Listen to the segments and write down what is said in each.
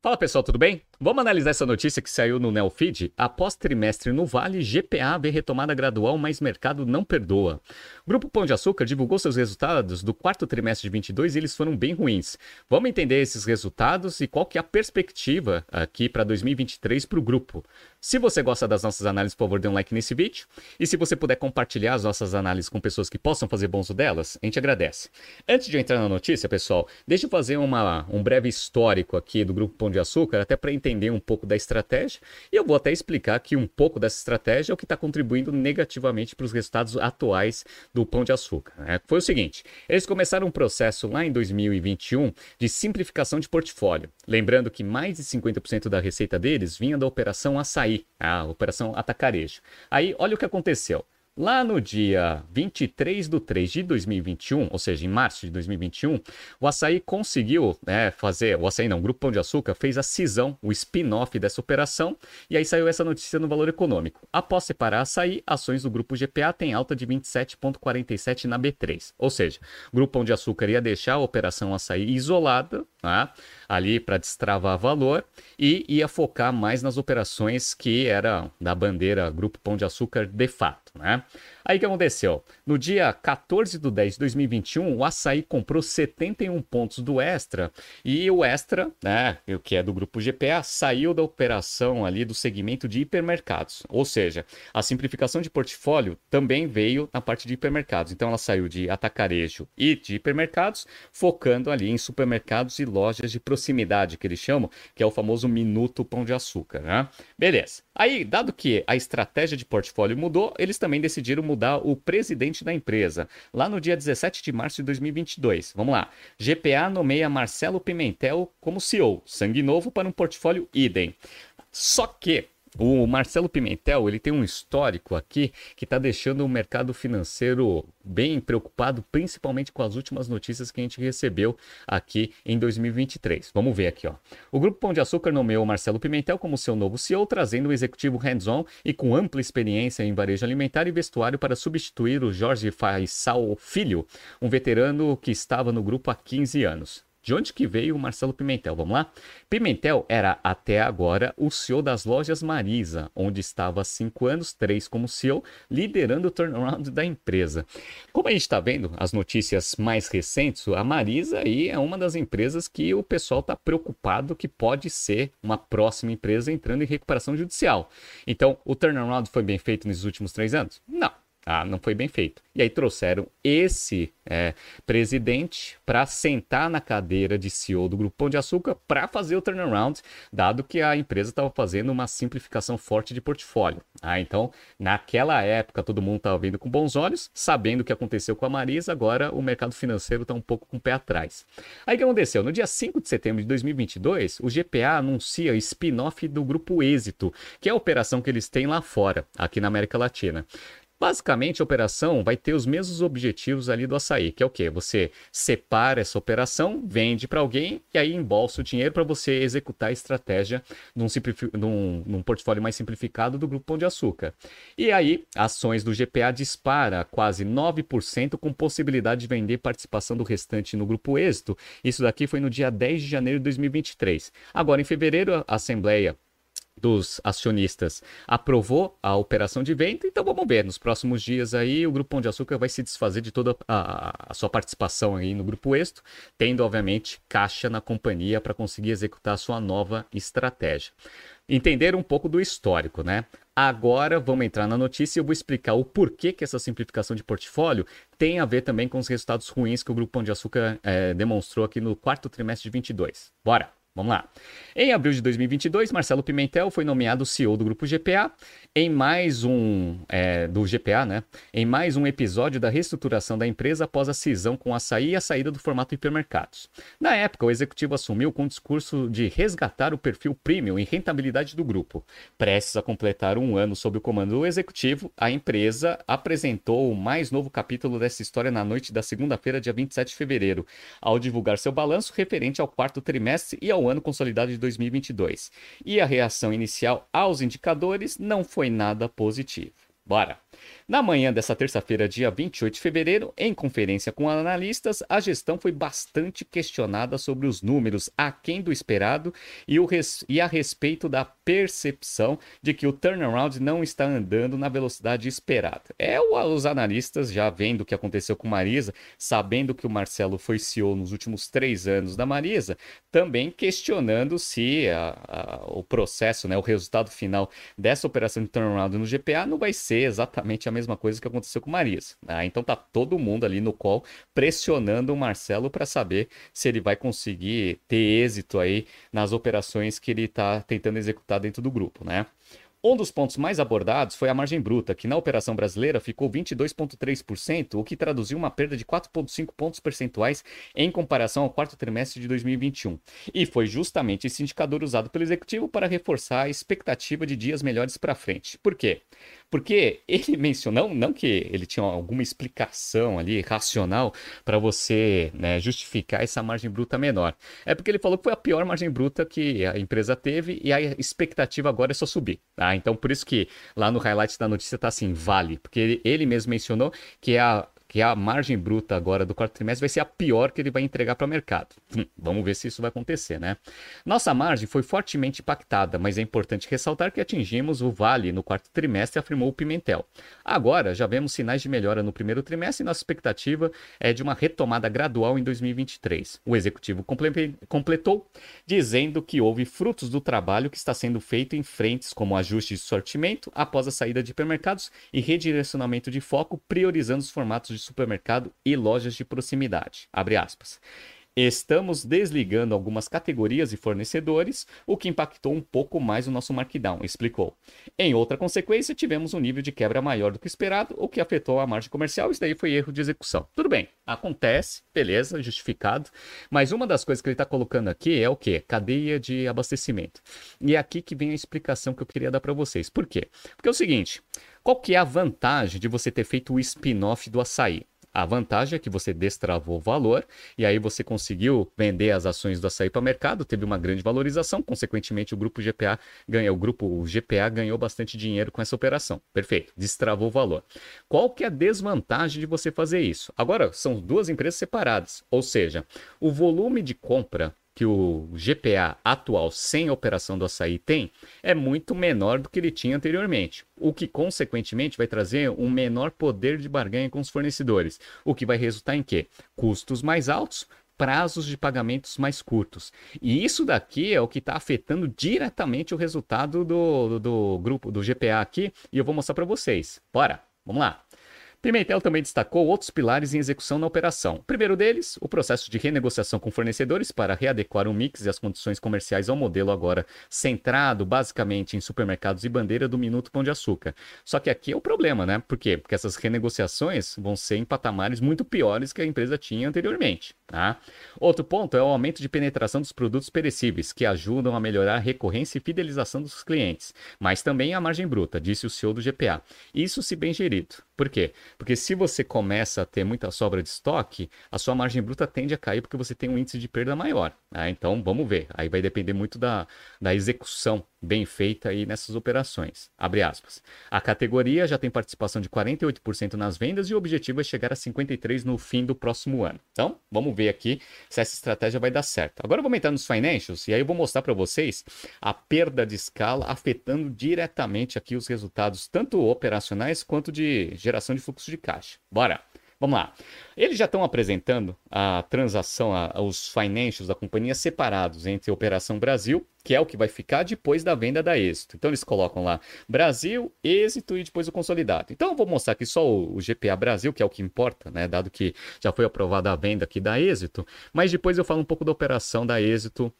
Fala pessoal, tudo bem? Vamos analisar essa notícia que saiu no Neofeed. Após trimestre no Vale, GPA vê retomada gradual, mas mercado não perdoa. O Grupo Pão de Açúcar divulgou seus resultados do quarto trimestre de 22 e eles foram bem ruins. Vamos entender esses resultados e qual que é a perspectiva aqui para 2023 para o grupo. Se você gosta das nossas análises, por favor, dê um like nesse vídeo. E se você puder compartilhar as nossas análises com pessoas que possam fazer bom uso delas, a gente agradece. Antes de eu entrar na notícia, pessoal, deixa eu fazer uma, um breve histórico aqui do Grupo Pão Pão de Açúcar, até para entender um pouco da estratégia. E eu vou até explicar que um pouco dessa estratégia é o que está contribuindo negativamente para os resultados atuais do Pão de Açúcar. Né? Foi o seguinte: eles começaram um processo lá em 2021 de simplificação de portfólio. Lembrando que mais de 50% da receita deles vinha da operação açaí, a operação atacarejo. Aí, olha o que aconteceu. Lá no dia 23 de 3 de 2021, ou seja, em março de 2021, o Açaí conseguiu né, fazer, o Açaí não, o Grupo Pão de Açúcar fez a cisão, o spin-off dessa operação, e aí saiu essa notícia no Valor Econômico. Após separar Açaí, ações do Grupo GPA têm alta de 27,47 na B3. Ou seja, o Grupo Pão de Açúcar ia deixar a operação Açaí isolada, né, ali para destravar valor, e ia focar mais nas operações que eram da bandeira Grupo Pão de Açúcar de fato né? Aí o que aconteceu? No dia 14 de 10 de 2021, o Açaí comprou 71 pontos do Extra e o Extra, né, o que é do grupo GPA, saiu da operação ali do segmento de hipermercados. Ou seja, a simplificação de portfólio também veio na parte de hipermercados. Então ela saiu de atacarejo e de hipermercados, focando ali em supermercados e lojas de proximidade, que eles chamam, que é o famoso minuto pão de açúcar, né? Beleza. Aí, dado que a estratégia de portfólio mudou, eles também decidiram mudar o presidente da empresa, lá no dia 17 de março de 2022. Vamos lá. GPA nomeia Marcelo Pimentel como CEO, sangue novo para um portfólio idem. Só que o Marcelo Pimentel ele tem um histórico aqui que está deixando o mercado financeiro bem preocupado, principalmente com as últimas notícias que a gente recebeu aqui em 2023. Vamos ver aqui, ó. O Grupo Pão de Açúcar nomeou Marcelo Pimentel como seu novo CEO, trazendo o executivo hands-on e com ampla experiência em varejo alimentar e vestuário para substituir o Jorge Faisal Filho, um veterano que estava no grupo há 15 anos. De onde que veio o Marcelo Pimentel? Vamos lá? Pimentel era até agora o CEO das lojas Marisa, onde estava há cinco anos, três como CEO, liderando o turnaround da empresa. Como a gente está vendo as notícias mais recentes, a Marisa aí é uma das empresas que o pessoal está preocupado que pode ser uma próxima empresa entrando em recuperação judicial. Então, o turnaround foi bem feito nos últimos três anos? Não. Ah, não foi bem feito. E aí trouxeram esse é, presidente para sentar na cadeira de CEO do Grupo Pão de Açúcar para fazer o turnaround, dado que a empresa estava fazendo uma simplificação forte de portfólio. Ah, então, naquela época, todo mundo estava vendo com bons olhos, sabendo o que aconteceu com a Marisa, agora o mercado financeiro está um pouco com o pé atrás. Aí o que aconteceu? No dia 5 de setembro de 2022, o GPA anuncia spin-off do Grupo Êxito, que é a operação que eles têm lá fora, aqui na América Latina. Basicamente, a operação vai ter os mesmos objetivos ali do açaí, que é o quê? Você separa essa operação, vende para alguém e aí embolsa o dinheiro para você executar a estratégia num, num, num, portfólio mais simplificado do Grupo Pão de Açúcar. E aí, ações do GPA dispara quase 9% com possibilidade de vender participação do restante no Grupo Êxito. Isso daqui foi no dia 10 de janeiro de 2023. Agora, em fevereiro, a Assembleia dos acionistas aprovou a operação de venda, então vamos ver, nos próximos dias aí o Grupo Pão de Açúcar vai se desfazer de toda a, a sua participação aí no Grupo Êxito, tendo obviamente caixa na companhia para conseguir executar a sua nova estratégia. Entender um pouco do histórico, né? Agora vamos entrar na notícia e eu vou explicar o porquê que essa simplificação de portfólio tem a ver também com os resultados ruins que o Grupo Pão de Açúcar é, demonstrou aqui no quarto trimestre de 22. Bora! Vamos lá. Em abril de 2022, Marcelo Pimentel foi nomeado CEO do Grupo GPA em mais um é, do GPA, né? Em mais um episódio da reestruturação da empresa após a cisão com a Açaí e a saída do formato hipermercados. Na época, o executivo assumiu com o discurso de resgatar o perfil premium e rentabilidade do grupo. Prestes a completar um ano sob o comando do executivo, a empresa apresentou o mais novo capítulo dessa história na noite da segunda-feira, dia 27 de fevereiro, ao divulgar seu balanço referente ao quarto trimestre e ao ano consolidado de 2022. E a reação inicial aos indicadores não foi nada positiva. Bora! Na manhã dessa terça-feira, dia 28 de fevereiro, em conferência com analistas, a gestão foi bastante questionada sobre os números aquém do esperado e, o res... e a respeito da percepção de que o turnaround não está andando na velocidade esperada. É os analistas já vendo o que aconteceu com Marisa, sabendo que o Marcelo foi CEO nos últimos três anos da Marisa, também questionando se a, a, o processo, né, o resultado final dessa operação de turnaround no GPA não vai ser exatamente a mesma coisa que aconteceu com o Marias. Né? Então tá todo mundo ali no call pressionando o Marcelo para saber se ele vai conseguir ter êxito aí nas operações que ele está tentando executar dentro do grupo, né? Um dos pontos mais abordados foi a margem bruta, que na operação brasileira ficou 22,3%, o que traduziu uma perda de 4,5 pontos percentuais em comparação ao quarto trimestre de 2021. E foi justamente esse indicador usado pelo executivo para reforçar a expectativa de dias melhores para frente. Por quê? Porque ele mencionou, não que ele tinha alguma explicação ali racional para você né, justificar essa margem bruta menor. É porque ele falou que foi a pior margem bruta que a empresa teve e a expectativa agora é só subir. Tá? Então, por isso que lá no highlight da notícia está assim, vale. Porque ele, ele mesmo mencionou que é a que a margem bruta agora do quarto trimestre vai ser a pior que ele vai entregar para o mercado. Hum, vamos ver se isso vai acontecer, né? Nossa margem foi fortemente impactada, mas é importante ressaltar que atingimos o vale no quarto trimestre, afirmou o Pimentel. Agora, já vemos sinais de melhora no primeiro trimestre e nossa expectativa é de uma retomada gradual em 2023. O executivo completou dizendo que houve frutos do trabalho que está sendo feito em frentes como ajuste de sortimento após a saída de hipermercados e redirecionamento de foco, priorizando os formatos de de supermercado e lojas de proximidade. Abre aspas. Estamos desligando algumas categorias e fornecedores, o que impactou um pouco mais o nosso markdown, explicou. Em outra consequência, tivemos um nível de quebra maior do que esperado, o que afetou a margem comercial. Isso daí foi erro de execução. Tudo bem, acontece, beleza, justificado. Mas uma das coisas que ele está colocando aqui é o que? Cadeia de abastecimento. E é aqui que vem a explicação que eu queria dar para vocês. Por quê? Porque é o seguinte: qual que é a vantagem de você ter feito o spin-off do açaí? A vantagem é que você destravou o valor e aí você conseguiu vender as ações do açaí para o mercado, teve uma grande valorização, consequentemente o grupo GPA ganhou, o grupo GPA ganhou bastante dinheiro com essa operação. Perfeito, destravou o valor. Qual que é a desvantagem de você fazer isso? Agora são duas empresas separadas, ou seja, o volume de compra que o GPA atual sem operação do açaí tem é muito menor do que ele tinha anteriormente, o que consequentemente vai trazer um menor poder de barganha com os fornecedores, o que vai resultar em quê? Custos mais altos, prazos de pagamentos mais curtos. E isso daqui é o que está afetando diretamente o resultado do, do, do grupo do GPA aqui, e eu vou mostrar para vocês. Bora, vamos lá. Pimentel também destacou outros pilares em execução na operação. O primeiro deles, o processo de renegociação com fornecedores para readequar o mix e as condições comerciais ao modelo agora centrado basicamente em supermercados e bandeira do Minuto Pão de Açúcar. Só que aqui é o problema, né? Por quê? Porque essas renegociações vão ser em patamares muito piores que a empresa tinha anteriormente. Tá? Outro ponto é o aumento de penetração dos produtos perecíveis, que ajudam a melhorar a recorrência e fidelização dos clientes, mas também a margem bruta, disse o CEO do GPA. Isso se bem gerido. Por quê? Porque se você começa a ter muita sobra de estoque, a sua margem bruta tende a cair porque você tem um índice de perda maior. Né? Então vamos ver. Aí vai depender muito da, da execução bem feita aí nessas operações. Abre aspas. A categoria já tem participação de 48% nas vendas e o objetivo é chegar a 53% no fim do próximo ano. Então, vamos ver aqui se essa estratégia vai dar certo. Agora vamos entrar nos financials e aí eu vou mostrar para vocês a perda de escala afetando diretamente aqui os resultados, tanto operacionais quanto de geração de fluxo de caixa. Bora! Vamos lá. Eles já estão apresentando a transação, a, os financials da companhia separados entre Operação Brasil, que é o que vai ficar depois da venda da Êxito. Então eles colocam lá Brasil, Êxito e depois o consolidado. Então eu vou mostrar aqui só o, o GPA Brasil, que é o que importa, né? Dado que já foi aprovada a venda aqui da Êxito, mas depois eu falo um pouco da operação da Êxito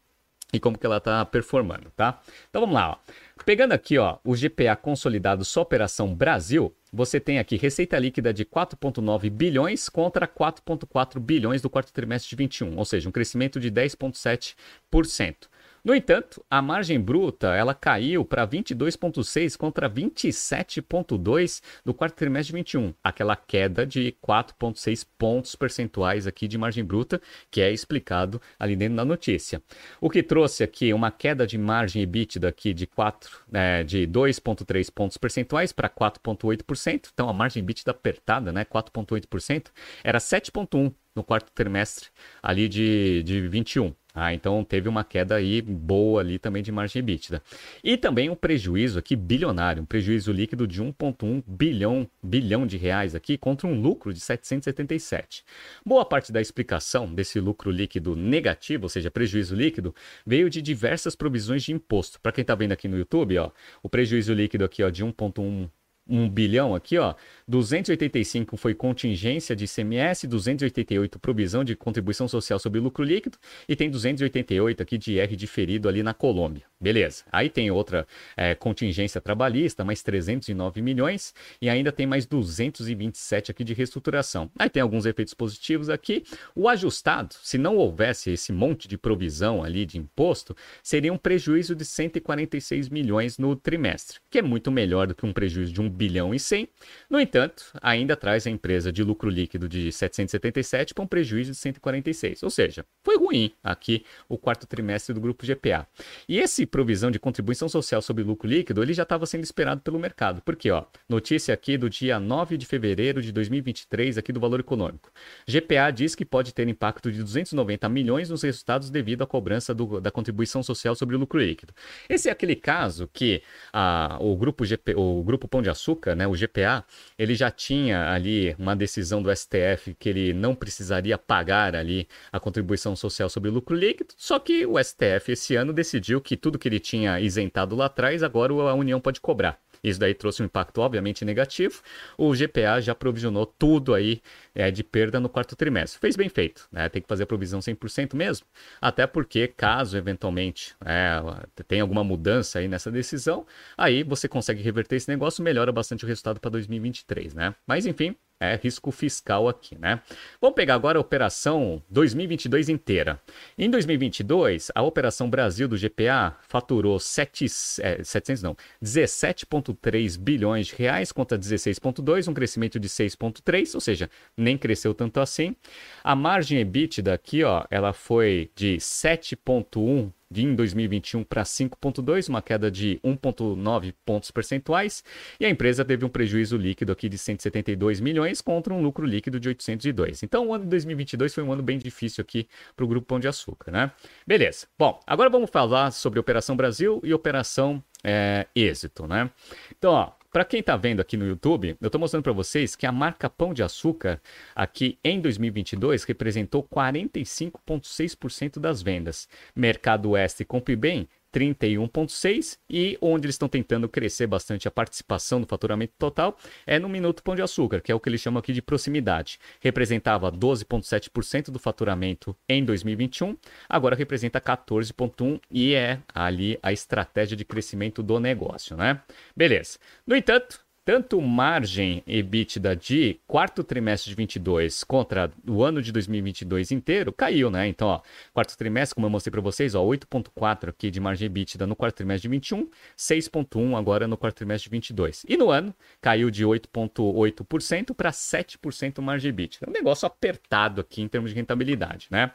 e como que ela está performando, tá? Então vamos lá, ó. Pegando aqui, ó, o GPA consolidado só operação Brasil, você tem aqui receita líquida de 4,9 bilhões contra 4,4 bilhões do quarto trimestre de 21, ou seja, um crescimento de 10,7%. No entanto, a margem bruta ela caiu para 22,6 contra 27,2 no quarto trimestre de 21, aquela queda de 4,6 pontos percentuais aqui de margem bruta, que é explicado ali dentro da notícia. O que trouxe aqui uma queda de margem EBITDA aqui de 4, é, de 2,3 pontos percentuais para 4,8%. Então a margem EBITDA apertada, né, 4,8%, era 7,1 no quarto trimestre ali de, de 21. Ah, então teve uma queda aí boa ali também de margem EBITDA. E também um prejuízo aqui bilionário, um prejuízo líquido de 1,1 bilhão, bilhão de reais aqui contra um lucro de 777. Boa parte da explicação desse lucro líquido negativo, ou seja, prejuízo líquido, veio de diversas provisões de imposto. Para quem está vendo aqui no YouTube, ó, o prejuízo líquido aqui ó, de 1,1 um bilhão aqui, ó, 285 foi contingência de ICMS, 288 provisão de contribuição social sobre lucro líquido e tem 288 aqui de R diferido ali na Colômbia. Beleza. Aí tem outra é, contingência trabalhista, mais 309 milhões e ainda tem mais 227 aqui de reestruturação. Aí tem alguns efeitos positivos aqui. O ajustado, se não houvesse esse monte de provisão ali de imposto, seria um prejuízo de 146 milhões no trimestre, que é muito melhor do que um prejuízo de um bilhão e 100. No entanto, ainda traz a empresa de lucro líquido de 777 para um prejuízo de 146. Ou seja, foi ruim aqui o quarto trimestre do grupo GPA. E esse provisão de contribuição social sobre lucro líquido, ele já estava sendo esperado pelo mercado. Porque, ó, notícia aqui do dia 9 de fevereiro de 2023 aqui do Valor Econômico. GPA diz que pode ter impacto de 290 milhões nos resultados devido à cobrança do, da contribuição social sobre o lucro líquido. Esse é aquele caso que a, o grupo GP, o grupo Pão de Açúcar Açúcar, né, o GPA, ele já tinha ali uma decisão do STF que ele não precisaria pagar ali a contribuição social sobre o lucro líquido, só que o STF esse ano decidiu que tudo que ele tinha isentado lá atrás, agora a União pode cobrar. Isso daí trouxe um impacto obviamente negativo. O GPA já provisionou tudo aí é, de perda no quarto trimestre. Fez bem feito, né? Tem que fazer a provisão 100% mesmo. Até porque, caso eventualmente é, tenha alguma mudança aí nessa decisão, aí você consegue reverter esse negócio, melhora bastante o resultado para 2023, né? Mas enfim, é risco fiscal aqui, né? Vamos pegar agora a operação 2022 inteira. Em 2022, a operação Brasil do GPA faturou 7, é, 700 não, 17,3 bilhões de reais contra 16,2, um crescimento de 6,3, ou seja, nem cresceu tanto assim. A margem EBITDA aqui, ó, ela foi de 7,1 de em 2021 para 5,2, uma queda de 1,9 pontos percentuais, e a empresa teve um prejuízo líquido aqui de 172 milhões contra um lucro líquido de 802. Então, o ano de 2022 foi um ano bem difícil aqui para o Grupo Pão de Açúcar, né? Beleza. Bom, agora vamos falar sobre Operação Brasil e Operação é, Êxito, né? Então, ó, para quem está vendo aqui no YouTube, eu estou mostrando para vocês que a marca Pão de Açúcar aqui em 2022 representou 45,6% das vendas. Mercado Oeste Compre Bem 31,6 e onde eles estão tentando crescer bastante a participação do faturamento total é no Minuto Pão de Açúcar, que é o que eles chamam aqui de proximidade. Representava 12,7% do faturamento em 2021, agora representa 14,1% e é ali a estratégia de crescimento do negócio, né? Beleza. No entanto, tanto margem EBITDA de quarto trimestre de 22 contra o ano de 2022 inteiro caiu, né? Então, ó, quarto trimestre, como eu mostrei para vocês, ó, 8.4 aqui de margem EBITDA no quarto trimestre de 21, 6.1 agora no quarto trimestre de 22. E no ano caiu de 8.8% para 7% margem EBITDA. Um negócio apertado aqui em termos de rentabilidade, né?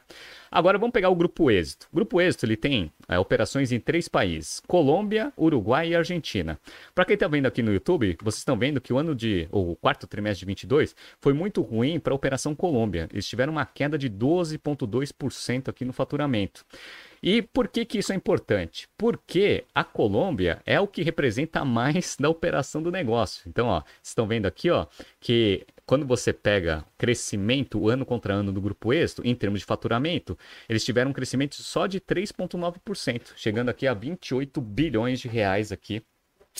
Agora vamos pegar o grupo Êxito. O grupo Êxito ele tem é, operações em três países: Colômbia, Uruguai e Argentina. Para quem está vendo aqui no YouTube, vocês estão vendo que o ano de o quarto trimestre de 22 foi muito ruim para a operação Colômbia. Eles tiveram uma queda de 12,2% aqui no faturamento. E por que, que isso é importante? Porque a Colômbia é o que representa mais da operação do negócio. Então, ó, estão vendo aqui, ó, que quando você pega crescimento ano contra ano do grupo Êxito, em termos de faturamento, eles tiveram um crescimento só de 3,9%, chegando aqui a 28 bilhões de reais aqui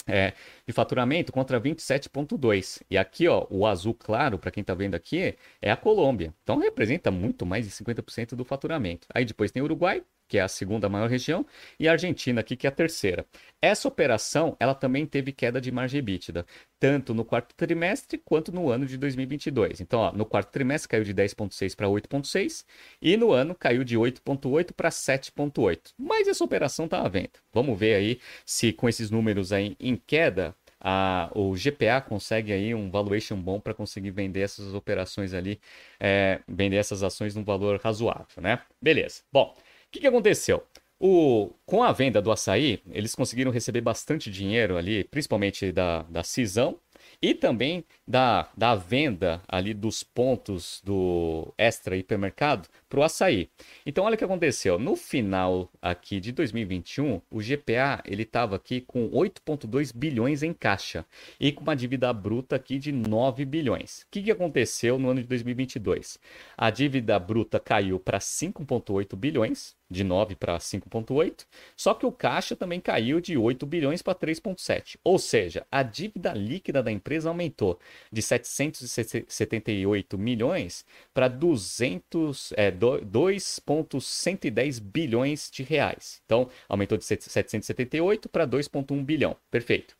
é, de faturamento contra 27,2. E aqui, ó, o azul claro, para quem está vendo aqui, é a Colômbia. Então representa muito mais de 50% do faturamento. Aí depois tem Uruguai, que é a segunda maior região, e a Argentina aqui, que é a terceira. Essa operação, ela também teve queda de margem EBITDA, tanto no quarto trimestre quanto no ano de 2022. Então, ó, no quarto trimestre caiu de 10,6 para 8,6 e no ano caiu de 8,8 para 7,8. Mas essa operação está à venda. Vamos ver aí se com esses números aí em queda, a, o GPA consegue aí um valuation bom para conseguir vender essas operações ali, é, vender essas ações num valor razoável, né? Beleza. Bom, que, que aconteceu? O, com a venda do açaí, eles conseguiram receber bastante dinheiro ali, principalmente da, da cisão e também da, da venda ali dos pontos do extra hipermercado para o açaí. Então, olha o que aconteceu. No final aqui de 2021, o GPA ele estava aqui com 8,2 bilhões em caixa e com uma dívida bruta aqui de 9 bilhões. O que, que aconteceu no ano de 2022? A dívida bruta caiu para 5,8 bilhões, de 9 para 5,8, só que o caixa também caiu de 8 bilhões para 3,7. Ou seja, a dívida líquida da empresa aumentou de 778 milhões para 200, é, 2,110 bilhões de reais. Então, aumentou de 778 para 2,1 bilhão. Perfeito.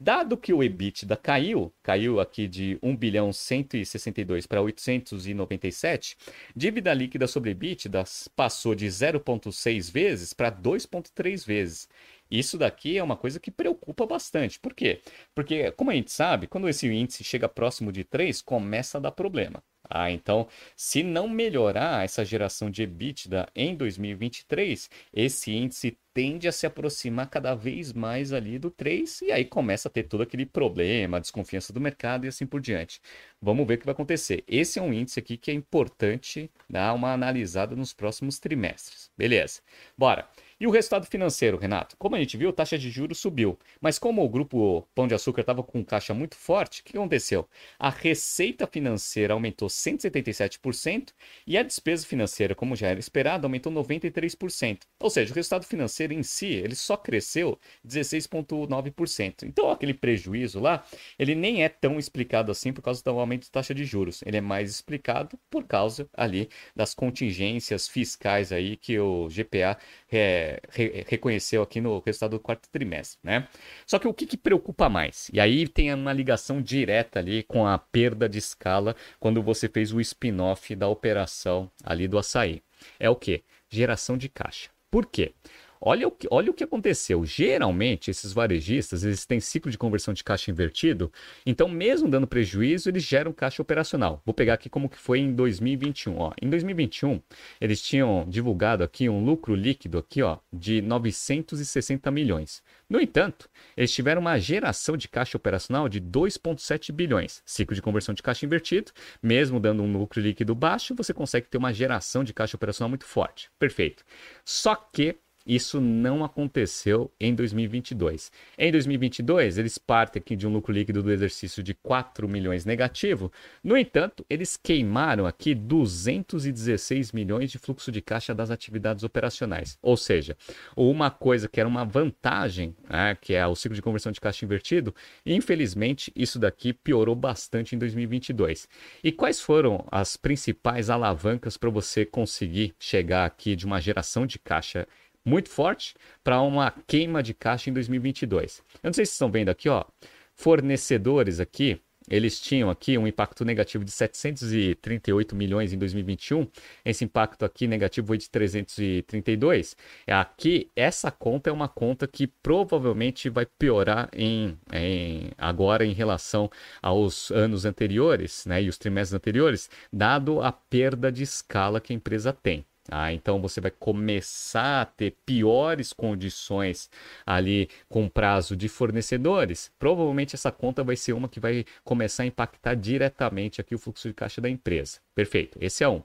Dado que o EBITDA caiu, caiu aqui de 1 bilhão 162 para 897, dívida líquida sobre EBITDA passou de 0,6 vezes para 2,3 vezes. Isso daqui é uma coisa que preocupa bastante. Por quê? Porque, como a gente sabe, quando esse índice chega próximo de 3, começa a dar problema. Ah, então, se não melhorar essa geração de EBITDA em 2023, esse índice tende a se aproximar cada vez mais ali do 3 e aí começa a ter todo aquele problema, desconfiança do mercado e assim por diante. Vamos ver o que vai acontecer. Esse é um índice aqui que é importante dar uma analisada nos próximos trimestres. Beleza. Bora. E o resultado financeiro, Renato? Como a gente viu, a taxa de juros subiu. Mas como o grupo Pão de Açúcar estava com caixa muito forte, o que aconteceu? A receita financeira aumentou 177% e a despesa financeira, como já era esperado, aumentou 93%. Ou seja, o resultado financeiro em si, ele só cresceu 16,9%. Então, aquele prejuízo lá, ele nem é tão explicado assim por causa do aumento da taxa de juros. Ele é mais explicado por causa ali das contingências fiscais aí que o GPA re, reconheceu aqui no resultado do quarto trimestre, né? Só que o que, que preocupa mais? E aí tem uma ligação direta ali com a perda de escala quando você fez o spin-off da operação ali do açaí. É o que? Geração de caixa. Por quê? Olha o, que, olha o que aconteceu. Geralmente, esses varejistas eles têm ciclo de conversão de caixa invertido, então, mesmo dando prejuízo, eles geram caixa operacional. Vou pegar aqui como que foi em 2021. Ó. Em 2021, eles tinham divulgado aqui um lucro líquido aqui, ó, de 960 milhões. No entanto, eles tiveram uma geração de caixa operacional de 2,7 bilhões. Ciclo de conversão de caixa invertido, mesmo dando um lucro líquido baixo, você consegue ter uma geração de caixa operacional muito forte. Perfeito. Só que isso não aconteceu em 2022. Em 2022, eles partem aqui de um lucro líquido do exercício de 4 milhões negativo. No entanto, eles queimaram aqui 216 milhões de fluxo de caixa das atividades operacionais. Ou seja, uma coisa que era uma vantagem, né, que é o ciclo de conversão de caixa invertido, infelizmente isso daqui piorou bastante em 2022. E quais foram as principais alavancas para você conseguir chegar aqui de uma geração de caixa muito forte para uma queima de caixa em 2022. Eu não sei se estão vendo aqui, ó, fornecedores aqui, eles tinham aqui um impacto negativo de 738 milhões em 2021. Esse impacto aqui negativo foi de 332. Aqui, essa conta é uma conta que provavelmente vai piorar em, em agora em relação aos anos anteriores, né, e os trimestres anteriores, dado a perda de escala que a empresa tem. Ah, então você vai começar a ter piores condições ali com prazo de fornecedores. Provavelmente essa conta vai ser uma que vai começar a impactar diretamente aqui o fluxo de caixa da empresa. Perfeito, esse é um.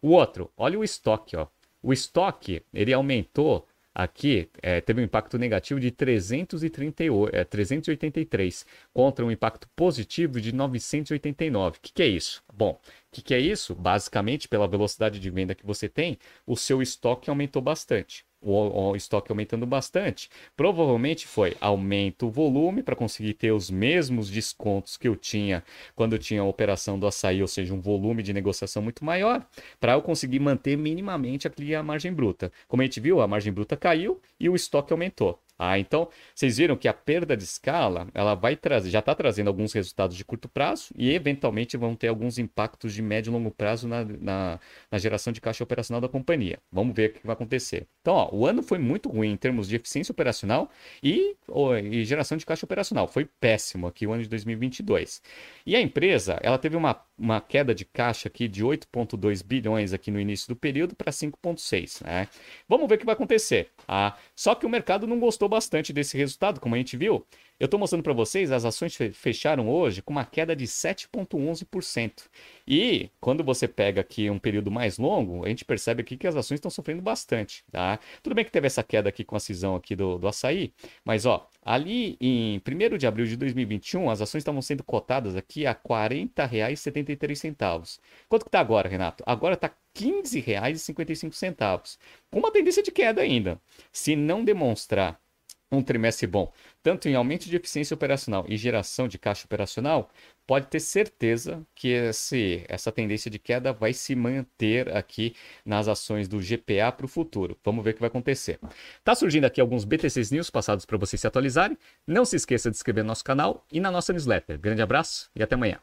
O outro, olha o estoque, ó. O estoque ele aumentou aqui é, teve um impacto negativo de 338, é, 383 contra um impacto positivo de 989. O que, que é isso? Bom, o que, que é isso? Basicamente, pela velocidade de venda que você tem, o seu estoque aumentou bastante. O, o estoque aumentando bastante. Provavelmente foi aumento o volume para conseguir ter os mesmos descontos que eu tinha quando eu tinha a operação do açaí, ou seja, um volume de negociação muito maior, para eu conseguir manter minimamente a margem bruta. Como a gente viu, a margem bruta caiu e o estoque aumentou. Ah, então, vocês viram que a perda de escala, ela vai trazer, já está trazendo alguns resultados de curto prazo e eventualmente vão ter alguns impactos de médio e longo prazo na, na, na geração de caixa operacional da companhia. Vamos ver o que vai acontecer. Então, ó, o ano foi muito ruim em termos de eficiência operacional e, ó, e geração de caixa operacional. Foi péssimo aqui o ano de 2022. E a empresa, ela teve uma, uma queda de caixa aqui de 8,2 bilhões aqui no início do período para 5,6. Né? Vamos ver o que vai acontecer. Ah, só que o mercado não gostou bastante desse resultado, como a gente viu. Eu estou mostrando para vocês, as ações fecharam hoje com uma queda de 7,11%. E quando você pega aqui um período mais longo, a gente percebe aqui que as ações estão sofrendo bastante. Tá? Tudo bem que teve essa queda aqui com a cisão aqui do, do açaí, mas ó, ali em 1 de abril de 2021, as ações estavam sendo cotadas aqui a R$ 40,73. Quanto que está agora, Renato? Agora está R$ 15,55, com uma tendência de queda ainda. Se não demonstrar um trimestre bom, tanto em aumento de eficiência operacional e geração de caixa operacional, pode ter certeza que esse, essa tendência de queda vai se manter aqui nas ações do GPA para o futuro. Vamos ver o que vai acontecer. Tá surgindo aqui alguns BTCs News passados para vocês se atualizarem. Não se esqueça de inscrever no nosso canal e na nossa newsletter. Grande abraço e até amanhã.